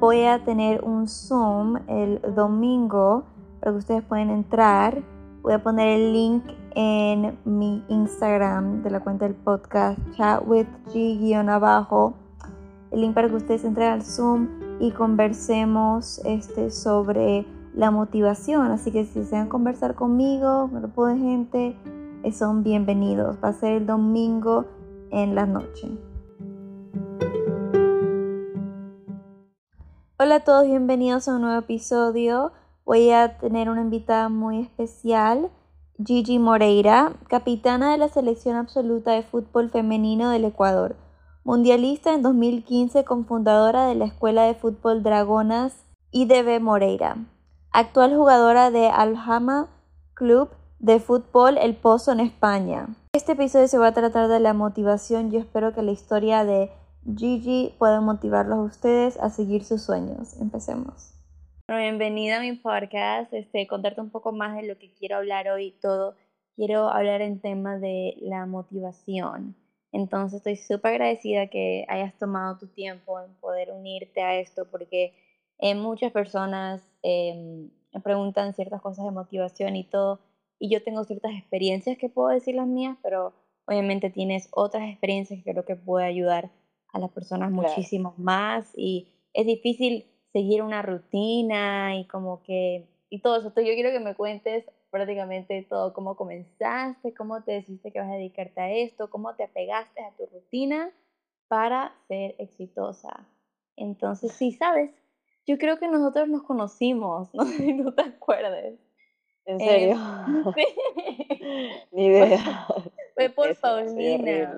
voy a tener un Zoom el domingo para que ustedes pueden entrar. Voy a poner el link en mi Instagram de la cuenta del podcast chat with G-abajo. El link para que ustedes entren al Zoom y conversemos este, sobre la motivación. Así que si desean conversar conmigo, grupo de gente, eh, son bienvenidos. Va a ser el domingo en la noche. Hola a todos, bienvenidos a un nuevo episodio. Voy a tener una invitada muy especial, Gigi Moreira, capitana de la selección absoluta de fútbol femenino del Ecuador, mundialista en 2015, cofundadora de la Escuela de Fútbol Dragonas IDB Moreira, actual jugadora de Alhama Club de Fútbol El Pozo en España. Este episodio se va a tratar de la motivación. Yo espero que la historia de Gigi puede motivarlos a ustedes a seguir sus sueños. Empecemos. Bienvenida a mi podcast. Este, contarte un poco más de lo que quiero hablar hoy todo. Quiero hablar en tema de la motivación. Entonces estoy súper agradecida que hayas tomado tu tiempo en poder unirte a esto porque eh, muchas personas me preguntan ciertas cosas de motivación y todo. Y yo tengo ciertas experiencias que puedo decir las mías, pero obviamente tienes otras experiencias que creo que puede ayudar a las personas muchísimo más y es difícil seguir una rutina y como que, y todo eso. Entonces yo quiero que me cuentes prácticamente todo, cómo comenzaste, cómo te decidiste que vas a dedicarte a esto, cómo te apegaste a tu rutina para ser exitosa. Entonces, sí, sabes, yo creo que nosotros nos conocimos, no sé si no te acuerdas. ¿En serio? sí. Ni idea. Fue por Paulina.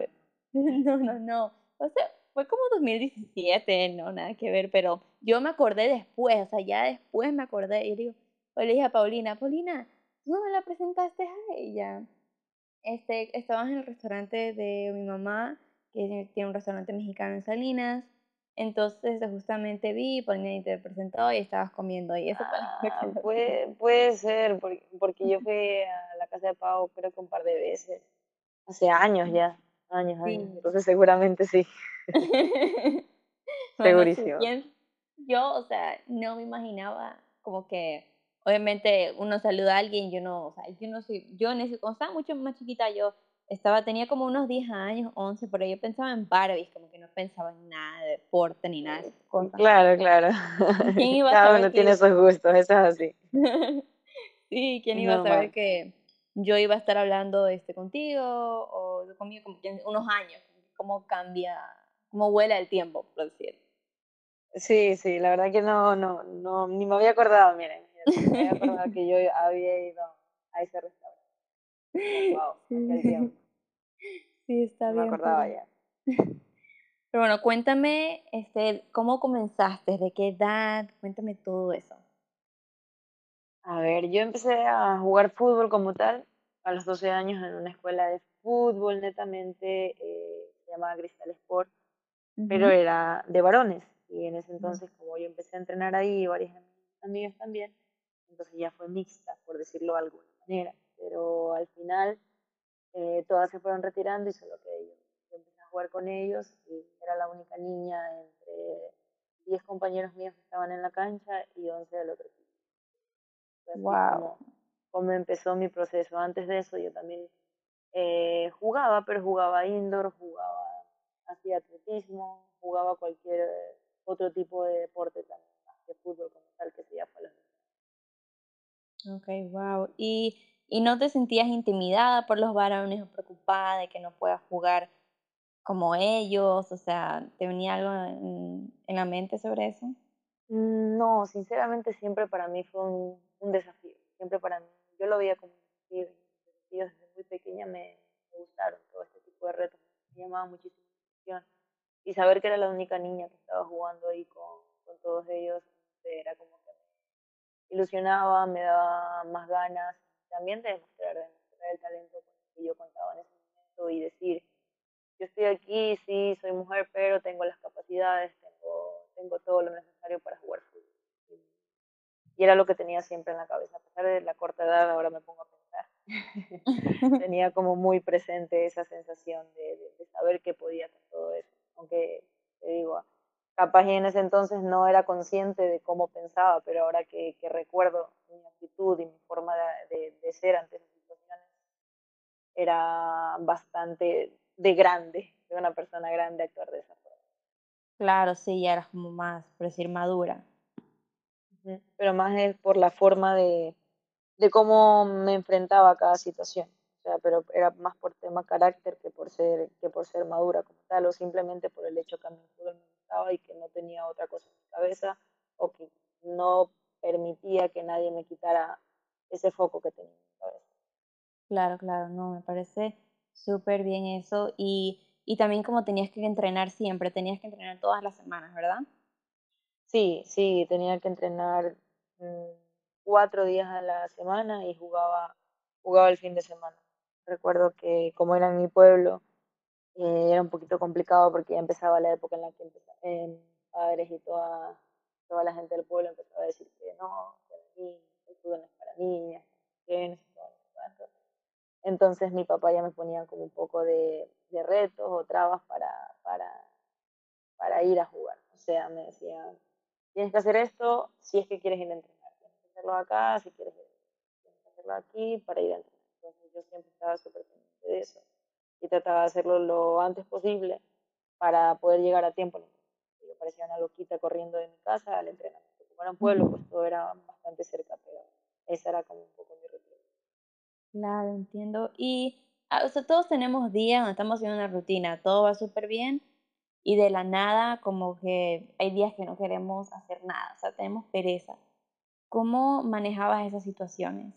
No, no, no. O sea, fue como 2017, no, nada que ver, pero yo me acordé después, o sea, ya después me acordé y digo, le dije a Paulina, Paulina, ¿tú no me la presentaste a ella? Este, estabas en el restaurante de mi mamá, que tiene un restaurante mexicano en Salinas, entonces justamente vi, Paulina y te presentó y estabas comiendo y eso ah, puede, puede ser, porque, porque yo fui a la casa de Pau creo que un par de veces, hace años ya, años, años, entonces seguramente sí. Segurísimo. yo, o sea, no me imaginaba como que, obviamente, uno saluda a alguien, yo no, o sea, yo no soy, yo en ese, cuando estaba mucho más chiquita, yo estaba, tenía como unos 10 años, 11, por ahí yo pensaba en Barbies, como que no pensaba en nada de deporte ni nada de esas cosas. Claro, claro. Cada uno tiene sus gustos, eso es así. sí, ¿quién iba a saber que yo iba a estar hablando este, contigo o conmigo como unos años? ¿Cómo cambia cómo vuela el tiempo, por decir. Sí, sí, la verdad que no, no, no, ni me había acordado, miren, me había acordado que yo había ido a ese restaurante. Wow, tiempo. Sí, está bien. Me acordaba ya. Pero bueno, cuéntame, este, ¿cómo comenzaste? ¿De qué edad? Cuéntame todo eso. A ver, yo empecé a jugar fútbol como tal a los 12 años en una escuela de fútbol netamente, eh, se llamaba Cristal Sport pero era de varones. Y en ese entonces, como yo empecé a entrenar ahí, varias amigas también, entonces ya fue mixta, por decirlo de alguna manera. Pero al final, eh, todas se fueron retirando y solo que yo. Yo empecé a jugar con ellos y era la única niña entre 10 compañeros míos que estaban en la cancha y 11 del otro equipo. Wow. Como, empezó mi proceso. Antes de eso, yo también eh, jugaba, pero jugaba indoor, jugaba hacía atletismo, jugaba cualquier otro tipo de deporte también, más que fútbol como tal, que se llama la Ok, wow. ¿Y, ¿Y no te sentías intimidada por los varones o preocupada de que no puedas jugar como ellos? O sea, ¿te venía algo en, en la mente sobre eso? Mm, no, sinceramente siempre para mí fue un, un, desafío. Siempre para mí, yo lo veía como un desafío. desde muy pequeña me, me gustaron todo este tipo de retos. Me llamaba muchísimo y saber que era la única niña que estaba jugando ahí con, con todos ellos, era como que me ilusionaba, me daba más ganas también de demostrar, de demostrar el talento que yo contaba en ese momento y decir, yo estoy aquí, sí, soy mujer, pero tengo las capacidades, tengo, tengo todo lo necesario para jugar fútbol. Y era lo que tenía siempre en la cabeza. A pesar de la corta edad, ahora me pongo a pensar. tenía como muy presente esa sensación de, de, de saber que podía con todo eso aunque te digo, capaz y en ese entonces no era consciente de cómo pensaba, pero ahora que, recuerdo mi actitud y mi forma de, de, ser ante esas situaciones, era bastante de grande, de una persona grande actuar de esa forma. Claro, sí, ya eras como más, por decir, madura. Pero más es por la forma de, de cómo me enfrentaba a cada situación. O sea, pero era más por tema carácter que por ser, que por ser madura como tal, o simplemente por el hecho que a mí me gustaba y que no tenía otra cosa en mi cabeza, o que no permitía que nadie me quitara ese foco que tenía en mi cabeza. Claro, claro, no, me parece súper bien eso. Y, y también como tenías que entrenar siempre, tenías que entrenar todas las semanas, ¿verdad? Sí, sí, tenía que entrenar mm, cuatro días a la semana y jugaba, jugaba el fin de semana. Recuerdo que como era en mi pueblo, eh, era un poquito complicado porque ya empezaba la época en la que empezaba, padres y toda, toda la gente del pueblo empezaba a decir que no, que fútbol no es para niñas, que entonces mi papá ya me ponía como un poco de, de retos o trabas para, para, para ir a jugar. O sea, me decía, tienes que hacer esto si es que quieres ir a entrenar, tienes que hacerlo acá si quieres tienes que hacerlo aquí para ir a entrenar. Entonces yo siempre estaba súper pendiente de eso y trataba de hacerlo lo antes posible para poder llegar a tiempo. Yo parecía una loquita corriendo de mi casa al entrenamiento. Como era un pueblo, pues todo era bastante cerca, pero esa era como un poco mi rutina. Claro, entiendo. Y, ah, o sea, todos tenemos días donde estamos haciendo una rutina, todo va súper bien y de la nada como que hay días que no queremos hacer nada, o sea, tenemos pereza. ¿Cómo manejabas esas situaciones?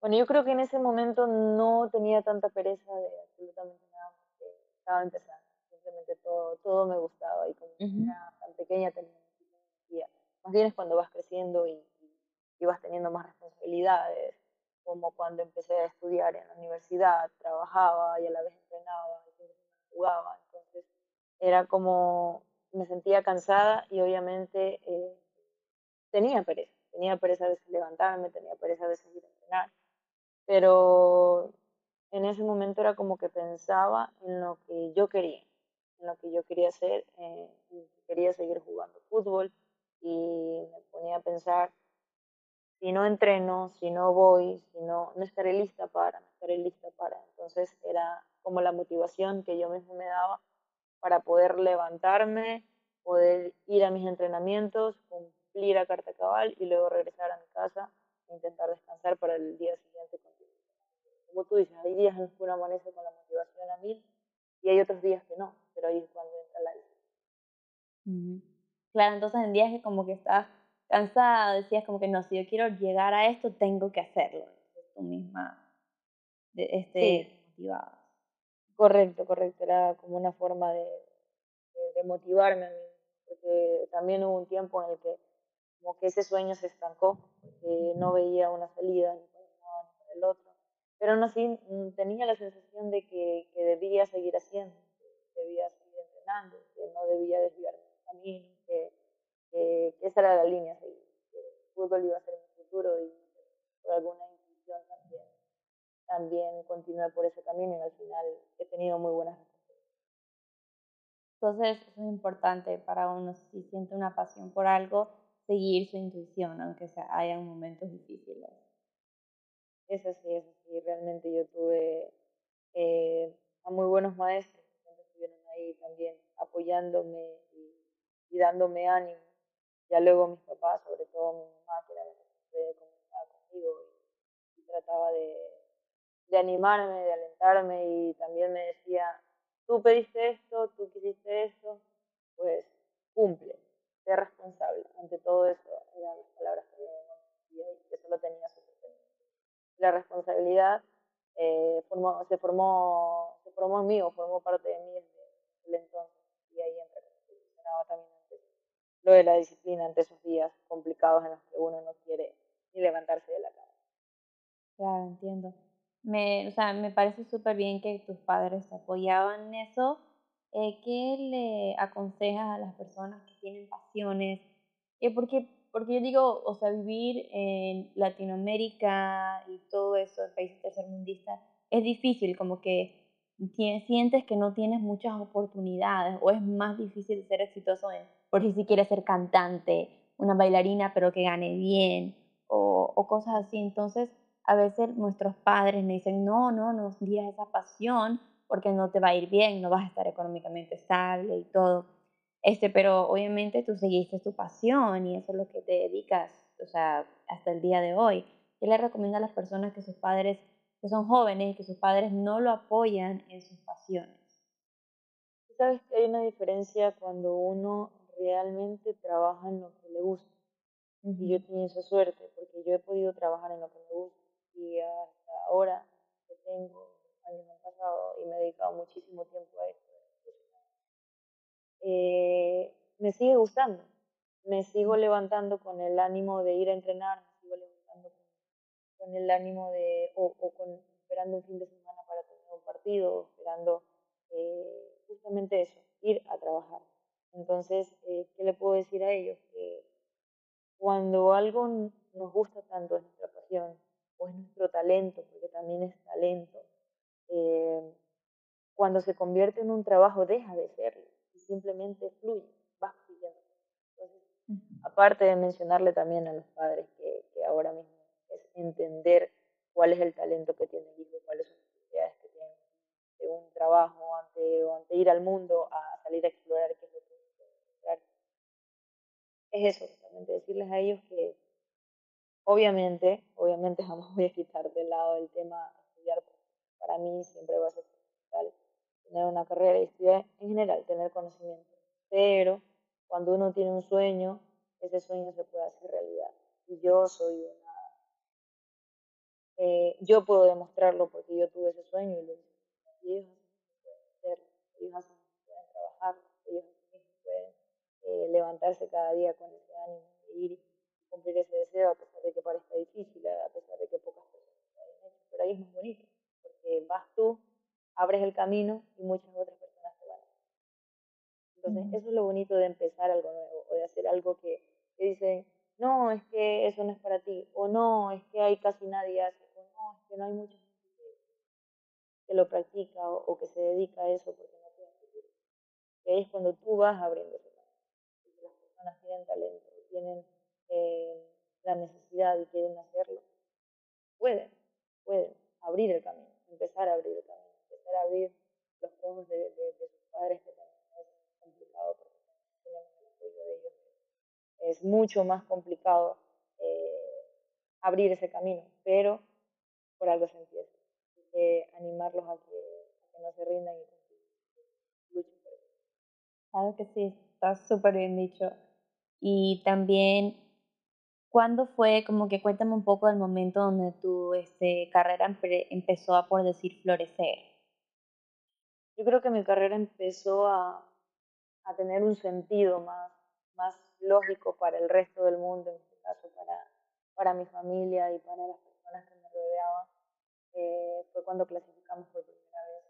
Bueno, yo creo que en ese momento no tenía tanta pereza de absolutamente nada porque estaba empezando. Simplemente todo, todo me gustaba y como era tan pequeña tenía energía. Más bien es cuando vas creciendo y, y, vas teniendo más responsabilidades, como cuando empecé a estudiar en la universidad, trabajaba y a la vez entrenaba, y jugaba. Era como me sentía cansada y obviamente eh, tenía pereza. Tenía pereza de levantarme, tenía pereza de seguir a entrenar pero en ese momento era como que pensaba en lo que yo quería, en lo que yo quería hacer, eh, quería seguir jugando fútbol y me ponía a pensar, si no entreno, si no voy, si no, no estaré lista para, no estaré lista para. Entonces era como la motivación que yo mismo me daba para poder levantarme, poder ir a mis entrenamientos, cumplir a carta cabal y luego regresar a mi casa e intentar descansar para el día siguiente como tú dices, hay días en los que uno amanece con la motivación a mil y hay otros días que no, pero ahí es cuando entra la vida. Claro, entonces en días que como que estás cansada, decías como que no, si yo quiero llegar a esto, tengo que hacerlo. Tú misma este, motivada. Correcto, correcto. Era como una forma de, de, motivarme a mí. Porque también hubo un tiempo en el que como que ese sueño se estancó, porque no veía una salida ni por el otro pero aún así mm, tenía la sensación de que, que debía seguir haciendo, que debía seguir entrenando, que no debía desviarme del camino, que, que, esa era la línea que el fútbol iba a ser mi futuro y por alguna también continué por ese camino y al final he tenido muy buenas. Entonces, eso es importante para uno, si siente una pasión por algo, seguir su intuición, aunque sea, hayan momentos difíciles. Es así, es así. Realmente yo tuve eh, a muy buenos maestros que estuvieron ahí también apoyándome y, dándome ánimo. Ya luego mis papás, sobre todo mi mamá, que era la que siempre conmigo y, trataba de, de animarme, de alentarme y también me decía, tú pediste esto, tú quisiste esto, pues cumple, sé responsable. Ante todo eso eran las palabras que me y eso lo tenía la responsabilidad eh, se, formó, se en mí o formó parte de mí desde el entonces. Y ahí entra también lo de la disciplina ante esos días complicados en los que uno no quiere ni levantarse de la cama. Claro, entiendo. Me, o sea, me parece súper bien que tus padres te apoyaban en eso. Eh, ¿Qué le aconsejas a las personas que tienen pasiones? Eh, porque porque yo digo, o sea, vivir en Latinoamérica y todo eso, en países tercermundistas, es difícil, como que sientes que no tienes muchas oportunidades o es más difícil ser exitoso en, por si quieres ser cantante, una bailarina pero que gane bien o cosas así. Entonces, a veces nuestros padres me dicen, no, no, no digas esa pasión porque no te va a ir bien, no vas a estar económicamente estable y todo. Este, pero obviamente tú seguiste tu pasión y eso es lo que te dedicas, o sea, hasta el día de hoy. ¿Qué le recomiendo a las personas que sus padres, que son jóvenes y que sus padres no lo apoyan en sus pasiones? Sabes que hay una diferencia cuando uno realmente trabaja en lo que le gusta. Y yo tengo esa suerte porque yo he podido trabajar en lo que me gusta y hasta ahora que tengo años han pasado y me he dedicado muchísimo tiempo a esto. Eh, me sigue gustando, me sigo levantando con el ánimo de ir a entrenar, me sigo levantando con, el ánimo de, o, con, esperando un fin de semana para tener un partido, esperando eh, justamente eso, ir a trabajar. Entonces, eh, ¿qué le puedo decir a ellos? Que cuando algo nos gusta tanto, es nuestra pasión, o es nuestro talento, porque también es talento, eh, cuando se convierte en un trabajo deja de serlo y simplemente fluye, va fluyendo. Entonces, aparte de mencionarle también a los padres que, que, ahora mismo es entender cuál es el talento que tiene el hijo, cuáles son las necesidades que tiene de un trabajo ante, o ante ir al mundo a salir a explorar qué es lo que. Es eso, justamente decirles a ellos que obviamente, obviamente jamás voy a quitar de lado el tema estudiar para mí siempre va a ser fundamental tener una carrera y estudiar en general, tener conocimiento. Pero cuando uno tiene un sueño, ese sueño se puede hacer realidad. Y yo soy una... Eh, yo puedo demostrarlo porque yo tuve ese sueño y lo hice. Ellos pueden hacerlo, ellos pueden trabajar, ellos pueden eh, levantarse cada día con ese ánimo de ir y cumplir ese deseo a pesar de que parezca difícil, a pesar de que pocas personas lo hayan hecho. Pero ahí es más bonito vas tú, abres el camino y muchas otras personas te van a Entonces, eso es lo bonito de empezar algo nuevo o de hacer algo que, que dicen, no, es que eso no es para ti, o no, es que hay casi nadie hace, o no, es que no hay mucha gente que, lo practica o, que se dedica a eso porque no tiene futuro. Y ahí es cuando tú vas abriendo ese camino. Si las personas tienen talento, tienen eh, la necesidad y quieren hacerlo, pueden, pueden abrir el camino empezar a abrir también, empezar a abrir los ojos de, sus padres, que también es complicado porque tenemos el apoyo de ellos. Es mucho más complicado eh, abrir ese camino, pero por algo se empieza. Hay animarlos a que, no se rindan y. Claro que sí, está súper bien dicho. Y también ¿Cuándo fue, como que cuéntame un poco del momento donde tu este, carrera empezó a, por decir, florecer? Yo creo que mi carrera empezó a, a tener un sentido más, más lógico para el resto del mundo, en este caso para, para mi familia y para las personas que me rodeaban. Eh, fue cuando clasificamos por primera vez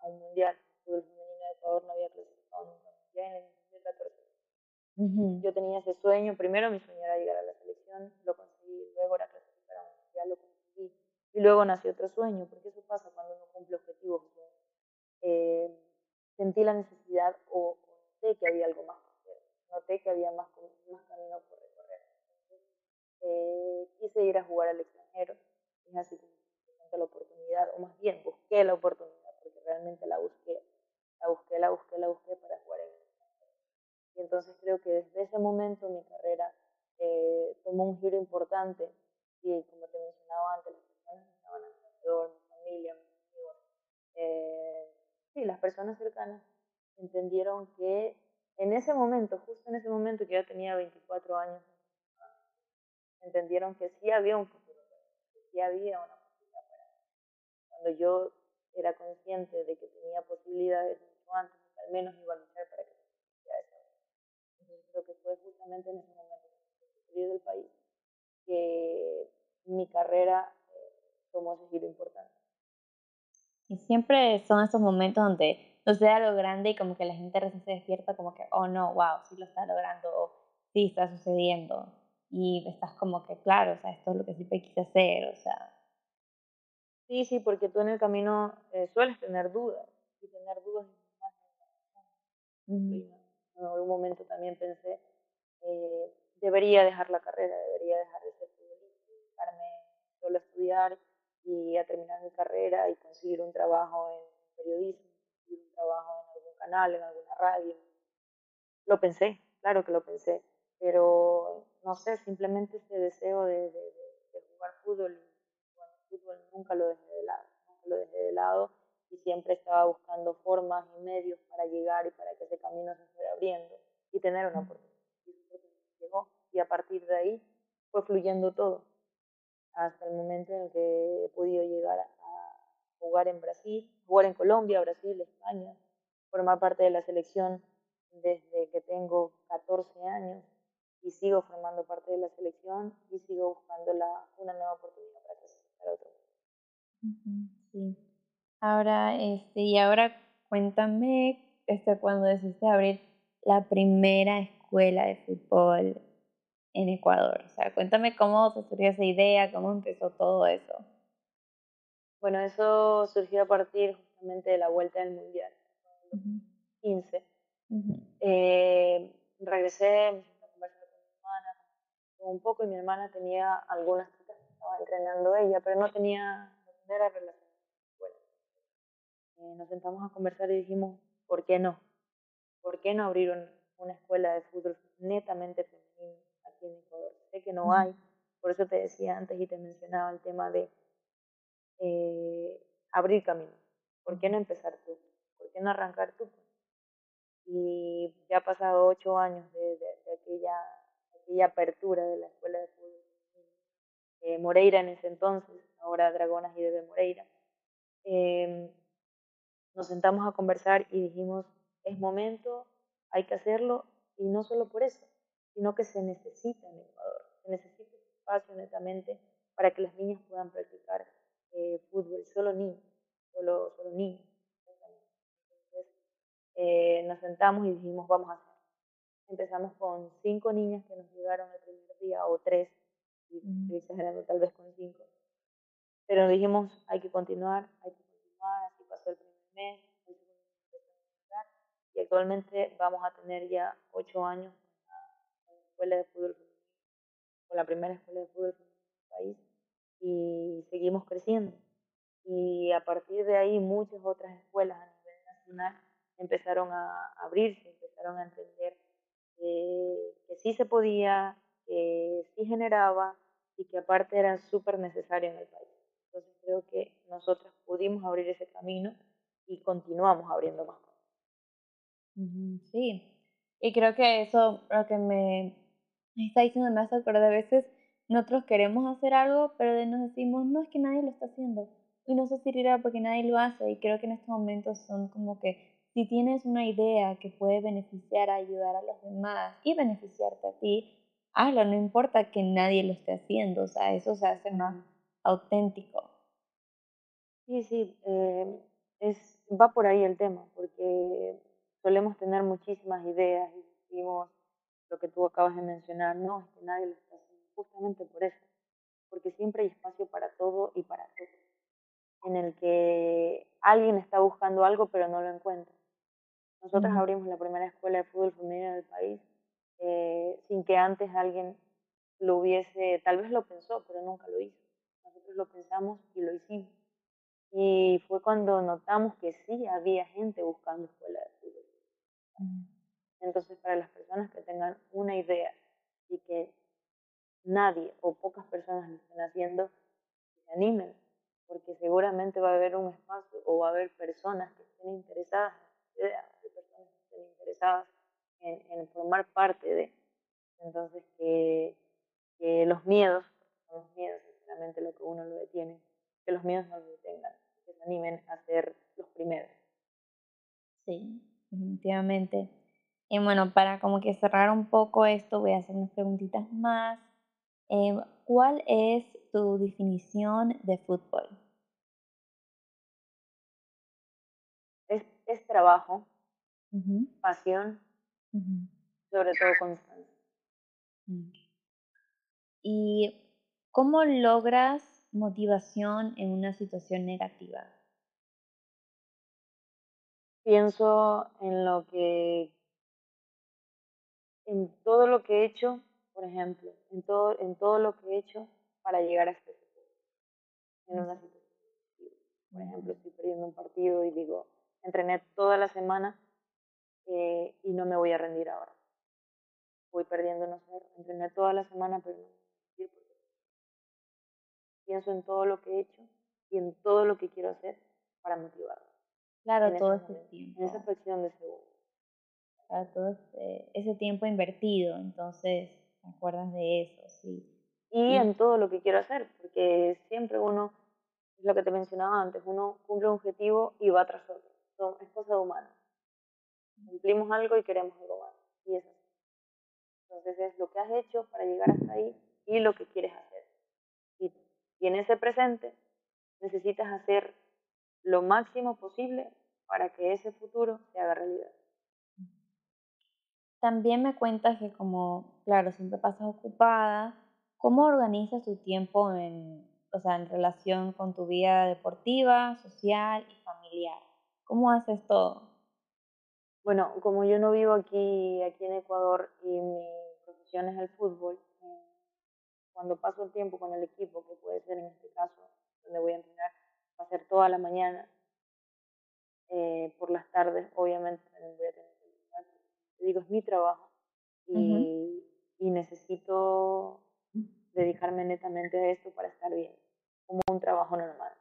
a un mundial. El femenino de Ecuador no había clasificado nunca mundial en el 2014. Yo tenía ese sueño, primero mi sueño era llegar a la selección, lo conseguí, luego era clasificar a un mundial, lo conseguí, y luego nació otro sueño, porque eso pasa cuando uno cumple objetivos. Eh, sentí la necesidad o, noté que había algo más que hacer, noté que había más, más camino por recorrer. eh, quise ir a jugar al extranjero, y así como la oportunidad, o más bien busqué la oportunidad, porque realmente la busqué, la busqué, la busqué, la busqué para jugar en y entonces creo que desde ese momento mi carrera eh, tomó un giro importante y como te mencionaba antes, las personas que estaban alrededor, mi familia, mis amigos, eh, sí, las personas cercanas entendieron que en ese momento, justo en ese momento que ya tenía 24 años, entendieron que sí había un futuro, que sí había una posibilidad para mí. Cuando yo era consciente de que tenía posibilidades mucho antes, al menos iba a luchar para que creo que fue justamente en ese momento, salir del país, que mi carrera eh, tomó ese giro importante. Y siempre son esos momentos donde sucede algo grande y como que la gente recién se despierta como que, oh no, wow, sí lo está logrando, sí está sucediendo. Y estás como que, claro, o sea, esto es lo que siempre quise hacer, o sea. Sí, sí, porque tú en el camino eh, sueles tener dudas y tener dudas es más y en algún momento también pensé, eh, debería dejar la carrera, debería dejar de ser dedicarme solo a estudiar y a terminar mi carrera y conseguir un trabajo en periodismo, conseguir un trabajo en algún canal, en alguna radio. Lo pensé, claro que lo pensé, pero no sé, simplemente ese deseo de, de, de jugar fútbol, bueno, fútbol nunca lo dejé de lado, nunca lo dejé de lado y siempre estaba buscando formas y medios para llegar y para que ese camino se fuera abriendo y tener una oportunidad. Y llegó y a partir de ahí fue fluyendo todo hasta el momento en que he podido llegar a jugar en Brasil, jugar en Colombia, Brasil, España, formar parte de la selección desde que tengo 14 años y sigo formando parte de la selección y sigo buscando la, una nueva oportunidad para para otro. Sí. Ahora, este, y ahora cuéntame, este, cuando decidiste abrir la primera escuela de fútbol en Ecuador. O sea, cuéntame cómo se surgió esa idea, cómo empezó todo eso. Bueno, eso surgió a partir justamente de la vuelta del Mundial, en 2015. eh, regresé, me senté a conversar con mi hermana un poco y mi hermana tenía algunas chicas que estaba entrenando ella, pero no tenía, no era relación eh, nos sentamos a conversar y dijimos, ¿por qué no? ¿Por qué no abrir un, una escuela de fútbol netamente femenino aquí en Ecuador? Sé que no hay, por eso te decía antes y te mencionaba el tema de eh, abrir camino. ¿Por qué no empezar tú? ¿Por qué no arrancar tú? Y ya ha pasado ocho años de, de, de aquella, aquella apertura de la escuela de fútbol. Eh, Moreira en ese entonces, ahora Dragonas y Debe Moreira. Eh, nos sentamos a conversar y dijimos, es momento, hay que hacerlo, y no solo por eso, sino que se necesita en Ecuador, se necesita espacio netamente para que las niñas puedan practicar eh, fútbol, solo niños, solo, solo niños. Entonces, eh, nos sentamos y dijimos, vamos a hacer. Empezamos con cinco niñas que nos llegaron el primer día, o tres, y estoy exagerando tal vez con cinco. Pero dijimos, hay que continuar, hay que continuar, así pasó el primer mes, y actualmente vamos a tener ya ocho años con la, escuela de fútbol con la primera escuela de fútbol en el país y seguimos creciendo. Y a partir de ahí muchas otras escuelas a nivel nacional empezaron a abrirse, empezaron a entender que, sí se podía, que sí generaba y que aparte era súper necesario en el país. Entonces creo que nosotros pudimos abrir ese camino y continuamos abriendo más. Sí, y creo que eso lo que me está diciendo me hace acordar de veces nosotros queremos hacer algo, pero nos decimos, no, es que nadie lo está haciendo. Y no sucederá porque nadie lo hace. Y creo que en estos momentos son como que si tienes una idea que puede beneficiar, ayudar a los demás y beneficiarte a ti, hazlo, no importa que nadie lo esté haciendo. O sea, eso se hace más auténtico. Sí, sí. Eh, es, va por ahí el tema, porque solemos tener muchísimas ideas y decimos lo que tú acabas de mencionar, no, es que nadie lo está haciendo, justamente por eso, porque siempre hay espacio para todo y para todo, en el que alguien está buscando algo pero no lo encuentra. Nosotros abrimos la primera escuela de fútbol femenino del país eh, sin que antes alguien lo hubiese, tal vez lo pensó, pero nunca lo hizo. Nosotros lo pensamos y lo hicimos. Y fue cuando notamos que sí había gente buscando escuela de fútbol. Entonces, para las personas que tengan una idea y que nadie o pocas personas lo estén haciendo, se animen, porque seguramente va a haber un espacio o va a haber personas que estén interesadas en que estén interesadas en, en formar parte de. Entonces, que, que los miedos, los miedos, sinceramente, lo que uno lo detiene, que los miedos no lo detengan que se animen a ser los primeros. Sí, definitivamente. Y bueno, para como que cerrar un poco esto, voy a hacer unas preguntitas más. Eh, ¿Cuál es tu definición de fútbol? Es, es trabajo, uh -huh. pasión, uh -huh. sobre todo constancia. ¿Y cómo logras motivación en una situación negativa? Pienso en lo que, en todo lo que he hecho, por ejemplo, en todo, en todo lo que he hecho para llegar a este punto, en una situación. Por ejemplo, estoy perdiendo un partido y digo, entrené toda la semana eh, y no me voy a rendir ahora. Voy perdiendo, no sé, entrené toda la semana, pero no pienso en todo lo que he hecho y en todo lo que quiero hacer para motivarme. Claro, todo ese tiempo. En esa fracción de segundo. Claro, todo ese, ese tiempo invertido, entonces te acuerdas de eso, sí. Y, en todo lo que quiero hacer, porque siempre uno, es lo que te mencionaba antes, uno cumple un objetivo y va tras otro. Es cosa humana. Cumplimos algo y queremos algo más. Y es así. Entonces es lo que has hecho para llegar hasta ahí y lo que quieres hacer. Y, y en ese presente necesitas hacer lo máximo posible para que ese futuro se haga realidad. También me cuentas que como, claro, siempre pasas ocupada, ¿cómo organizas tu tiempo en, o sea, en relación con tu vida deportiva, social y familiar? ¿Cómo haces todo? Bueno, como yo no vivo aquí, aquí en Ecuador y mi profesión es el fútbol, eh, cuando paso el tiempo con el equipo, que puede ser en este caso donde voy a entrenar, va a ser toda la mañana, eh, por las tardes, obviamente también voy a tener que entrenar. Te digo, es mi trabajo y, y necesito dedicarme netamente a esto para estar bien, como un trabajo normal.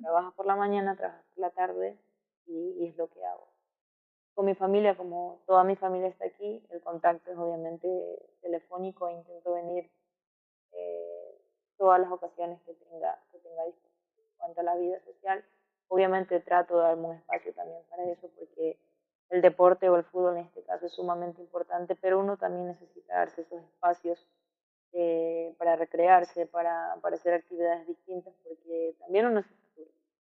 Trabajo por la mañana, trabajo por la tarde y, y, es lo que hago. Con mi familia, como toda mi familia está aquí, el contacto es obviamente telefónico, intento venir eh, todas las ocasiones que tenga, que tenga disponible. En cuanto a la vida social, obviamente trato de darme un espacio también para eso, porque el deporte o el fútbol en este caso es sumamente importante, pero uno también necesita darse esos espacios eh, para recrearse, para, para hacer actividades distintas, porque también uno se satura,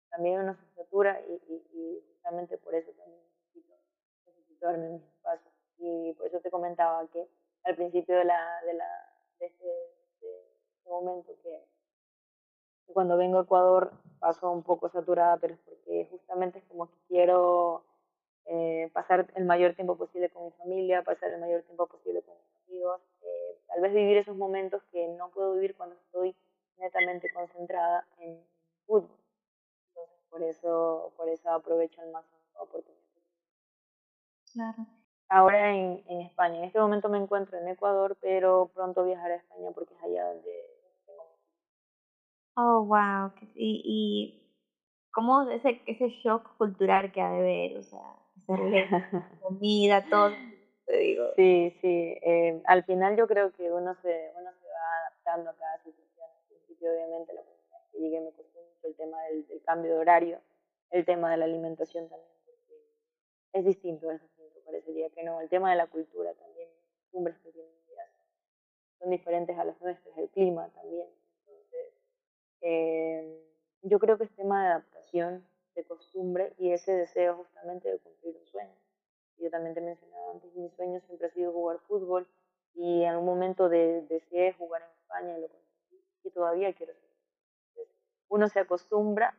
también uno se satura y, y, justamente por eso también darme mis espacios. Y por eso te comentaba que al principio de, la, de, la, de, este, este momento que cuando vengo a Ecuador paso un poco saturada, pero es porque justamente es como que quiero eh, pasar el mayor tiempo posible con mi familia, pasar el mayor tiempo posible con mis amigos, eh, tal vez vivir esos momentos que no puedo vivir cuando estoy netamente concentrada en fútbol. Entonces, por eso, por eso aprovecho al máximo la oportunidad. Claro. Ahora en, en España. En este momento me encuentro en Ecuador, pero pronto viajaré a España porque es allá donde Oh, wow. Y, y cómo ese, ese shock cultural que ha de ver, o sea, hacerle comida, todo, te digo. Sí, sí. Eh, al final yo creo que uno se, uno se va adaptando a cada situación. Al principio, obviamente, la primera vez que llegué me costó mucho el tema del, del cambio de horario, el tema de la alimentación también, porque es distinto, es parecería que no. El tema de la cultura también, las que tienen son diferentes a las nuestras, el clima también. Eh, yo creo que es tema de adaptación, de costumbre y ese deseo justamente de cumplir un sueño. Yo también te mencionaba antes, mi sueño siempre ha sido jugar fútbol y en un momento de, deseé jugar en España y lo conseguí y todavía quiero ser. uno se acostumbra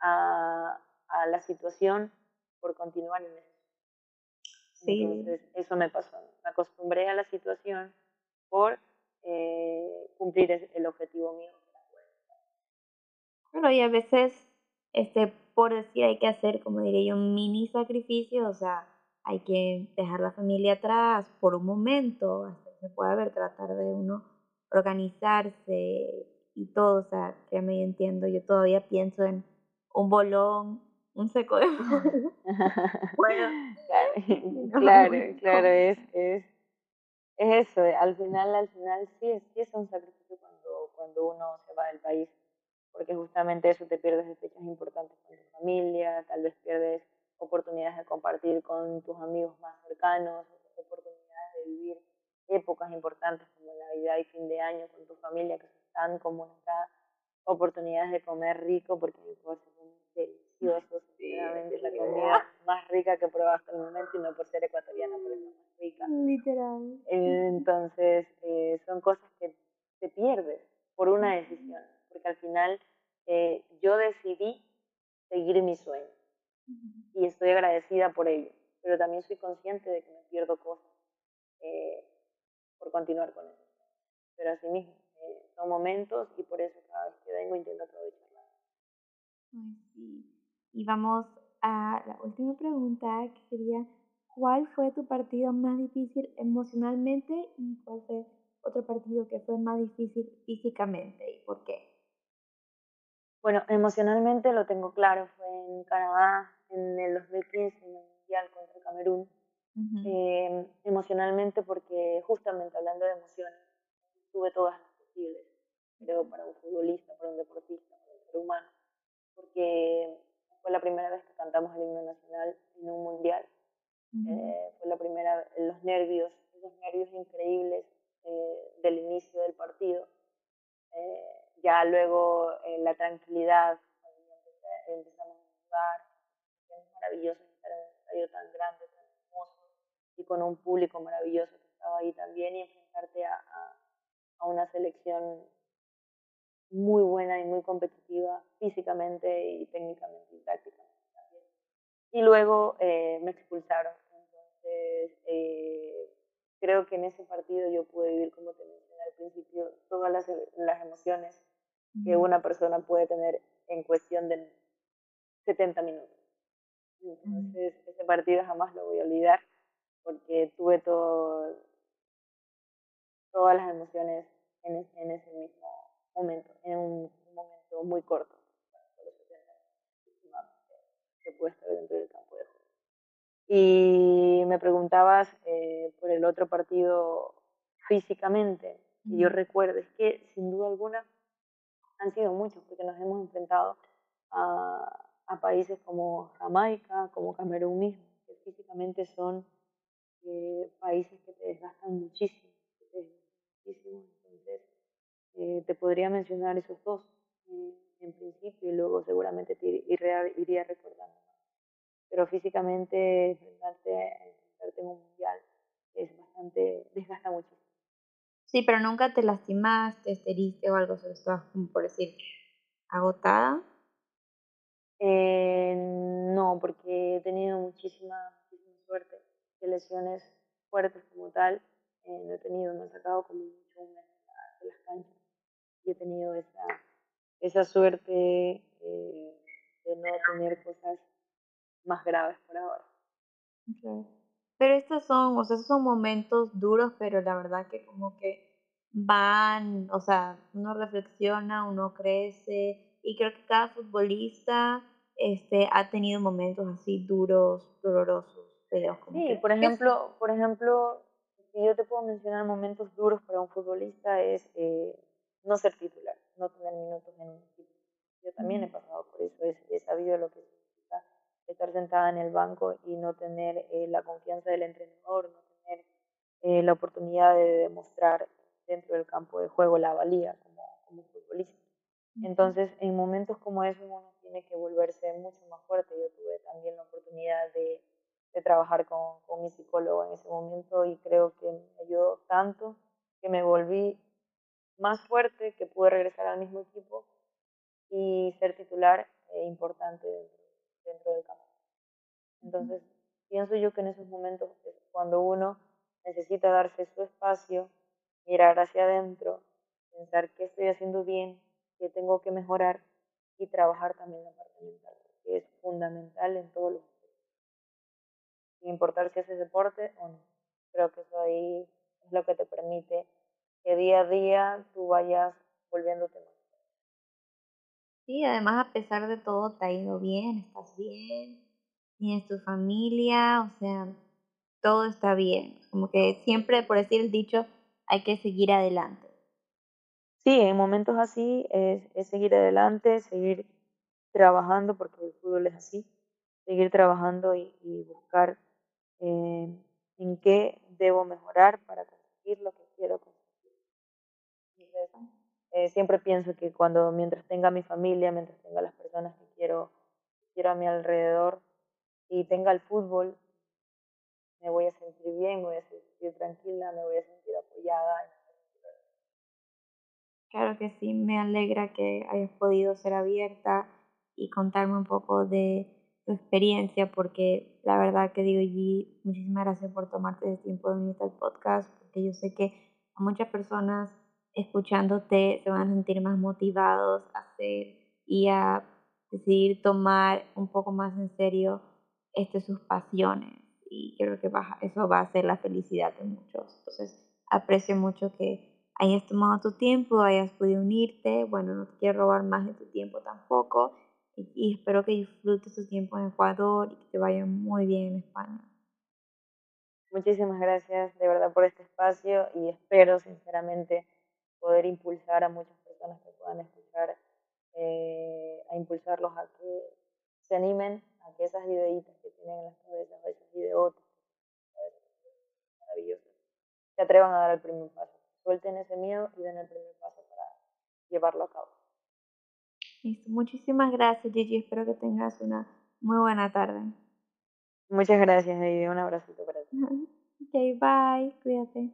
a, a, la situación por continuar en eso. Sí. Entonces, eso me pasó. Me acostumbré a la situación por eh, cumplir el objetivo mío Claro, y a veces, este, por decir, hay que hacer, como diría yo, un mini sacrificio, o sea, hay que dejar la familia atrás por un momento, hasta que se pueda ver, tratar de uno organizarse y todo, o sea, que me entiendo, yo todavía pienso en un bolón, un seco de bueno, claro, claro, es, es, es eso, al final, al final sí, sí es un sacrificio cuando, cuando uno se va del país porque justamente eso te pierdes de fechas importantes con tu familia, tal vez pierdes oportunidades de compartir con tus amigos más cercanos, oportunidades de vivir épocas importantes como Navidad y fin de año con tu familia, que son tan comunes oportunidades de comer rico, porque se come delicioso, sinceramente, es la comida más rica que he probado hasta el momento, y no por ser ecuatoriana, pero es la más rica. Literal. Entonces, eh, son cosas que te pierdes por una decisión porque al final eh, yo decidí seguir mi sueño y estoy agradecida por ello, pero también soy consciente de que me pierdo cosas eh, por continuar con eso. Pero así mismo, eh, son momentos y por eso cada vez que vengo intento aprovecharla. sí. Y vamos a la última pregunta, que sería, ¿cuál fue tu partido más difícil emocionalmente y cuál fue otro partido que fue más difícil físicamente y por qué? Bueno, emocionalmente lo tengo claro, fue en Canadá en el 2015 en el Mundial contra Camerún. Em, emocionalmente porque justamente hablando de emociones, tuve todas las posibles, creo, para un futbolista, para un deportista, para un ser humano, porque fue la primera vez que cantamos el himno nacional en un mundial. eh, fue la primera, los nervios, esos nervios increíbles eh, del inicio del partido. Eh, ya luego eh, la tranquilidad, empezamos a jugar, es maravilloso estar en un estadio tan grande, tan hermoso, y con un público maravilloso que estaba ahí también, y enfrentarte a, a, una selección muy buena y muy competitiva físicamente y técnicamente y tácticamente también. Y luego eh, me expulsaron. Entonces, eh, creo que en ese partido yo pude vivir, como te mencioné al principio, todas las, las emociones que una persona puede tener en cuestión de 70 minutos. Entonces, ese partido jamás lo voy a olvidar porque tuve todo, todas las emociones en, en ese mismo momento, en un, momento muy corto, solo 70 que pude estar dentro del campo de juego. Y me preguntabas eh, por el otro partido físicamente, y yo recuerdo, es que sin duda alguna han sido muchos porque nos hemos enfrentado a, a países como Jamaica, como Camerún mismo, que físicamente son eh, países que te desgastan muchísimo, que te muchísimo. Eh, te podría mencionar esos dos eh, en principio y luego seguramente te iría, iría recordando. Pero físicamente, enfrentarte, enfrentarte en un mundial es bastante, desgasta muchísimo. Sí, pero nunca te lastimaste, te heriste o algo, solo estabas, como por decir, agotada. Eh, no, porque he tenido muchísima, muchísima suerte de lesiones fuertes como tal. Eh, no he tenido, me he sacado como mucho de las canchas y he tenido esa, esa suerte eh, de no tener cosas más graves por ahora. Pero estos son, o sea, esos son momentos duros, pero la verdad que como que van, o sea, uno reflexiona, uno crece y creo que cada futbolista este, ha tenido momentos así duros, dolorosos, feos. Sí, por ejemplo, por ejemplo, si yo te puedo mencionar momentos duros para un futbolista es eh, no ser titular, no tener minutos en un equipo. Yo también he pasado por eso, he sabido lo que estar sentada en el banco y no tener eh, la confianza del entrenador, no tener eh, la oportunidad de demostrar dentro del campo de juego la valía como, como futbolista. Entonces, en momentos como esos uno tiene que volverse mucho más fuerte. Yo tuve también la oportunidad de, de trabajar con, con, mi psicólogo en ese momento y creo que me ayudó tanto que me volví más fuerte, que pude regresar al mismo equipo y ser titular e importante dentro dentro del campo. Entonces, pienso yo que en esos momentos es cuando uno necesita darse su espacio, mirar hacia adentro, pensar qué estoy haciendo bien, qué tengo que mejorar y trabajar también la parte mental, que es fundamental en todos los sin importar si haces deporte o no. Creo que eso ahí es lo que te permite que día a día tú vayas volviéndote más Sí, además a pesar de todo te ha ido bien, estás bien, tienes tu familia, o sea, todo está bien. Como que siempre, por decir el dicho, hay que seguir adelante. Sí, en momentos así es, es seguir adelante, seguir trabajando, porque el fútbol es así, seguir trabajando y, y buscar eh, en qué debo mejorar para conseguir lo que quiero conseguir. Eh, siempre pienso que cuando, mientras tenga mi familia, mientras tenga las personas que quiero, quiero a mi alrededor y tenga el fútbol, me voy a sentir bien, me voy a sentir tranquila, me voy a sentir apoyada Claro que sí, me alegra que hayas podido ser abierta y contarme un poco de tu experiencia, porque la verdad que digo, G, muchísimas gracias por tomarte el tiempo de unirte al podcast, porque yo sé que a muchas personas escuchándote se van a sentir más motivados a hacer y a decidir tomar un poco más en serio este, sus pasiones. Y creo que eso va a ser la felicidad de muchos. Entonces, aprecio mucho que hayas tomado tu tiempo, hayas podido unirte. Bueno, no te quiero robar más de tu tiempo tampoco. Y, espero que disfrutes tu tiempo en Ecuador y que te vaya muy bien en España. Muchísimas gracias de verdad por este espacio y espero sinceramente poder impulsar a muchas personas que puedan escuchar, eh, a impulsarlos a que se animen, a que esas ideitas que tienen en las cabezas, o esos ideotes maravillosos, se atrevan a dar el primer paso. Suelten ese miedo y den el primer paso para llevarlo a cabo. Listo. Muchísimas gracias, Gigi. Espero que tengas una muy buena tarde. Muchas gracias, Heidi. Un abracito para ti. Ok, bye. Cuídate.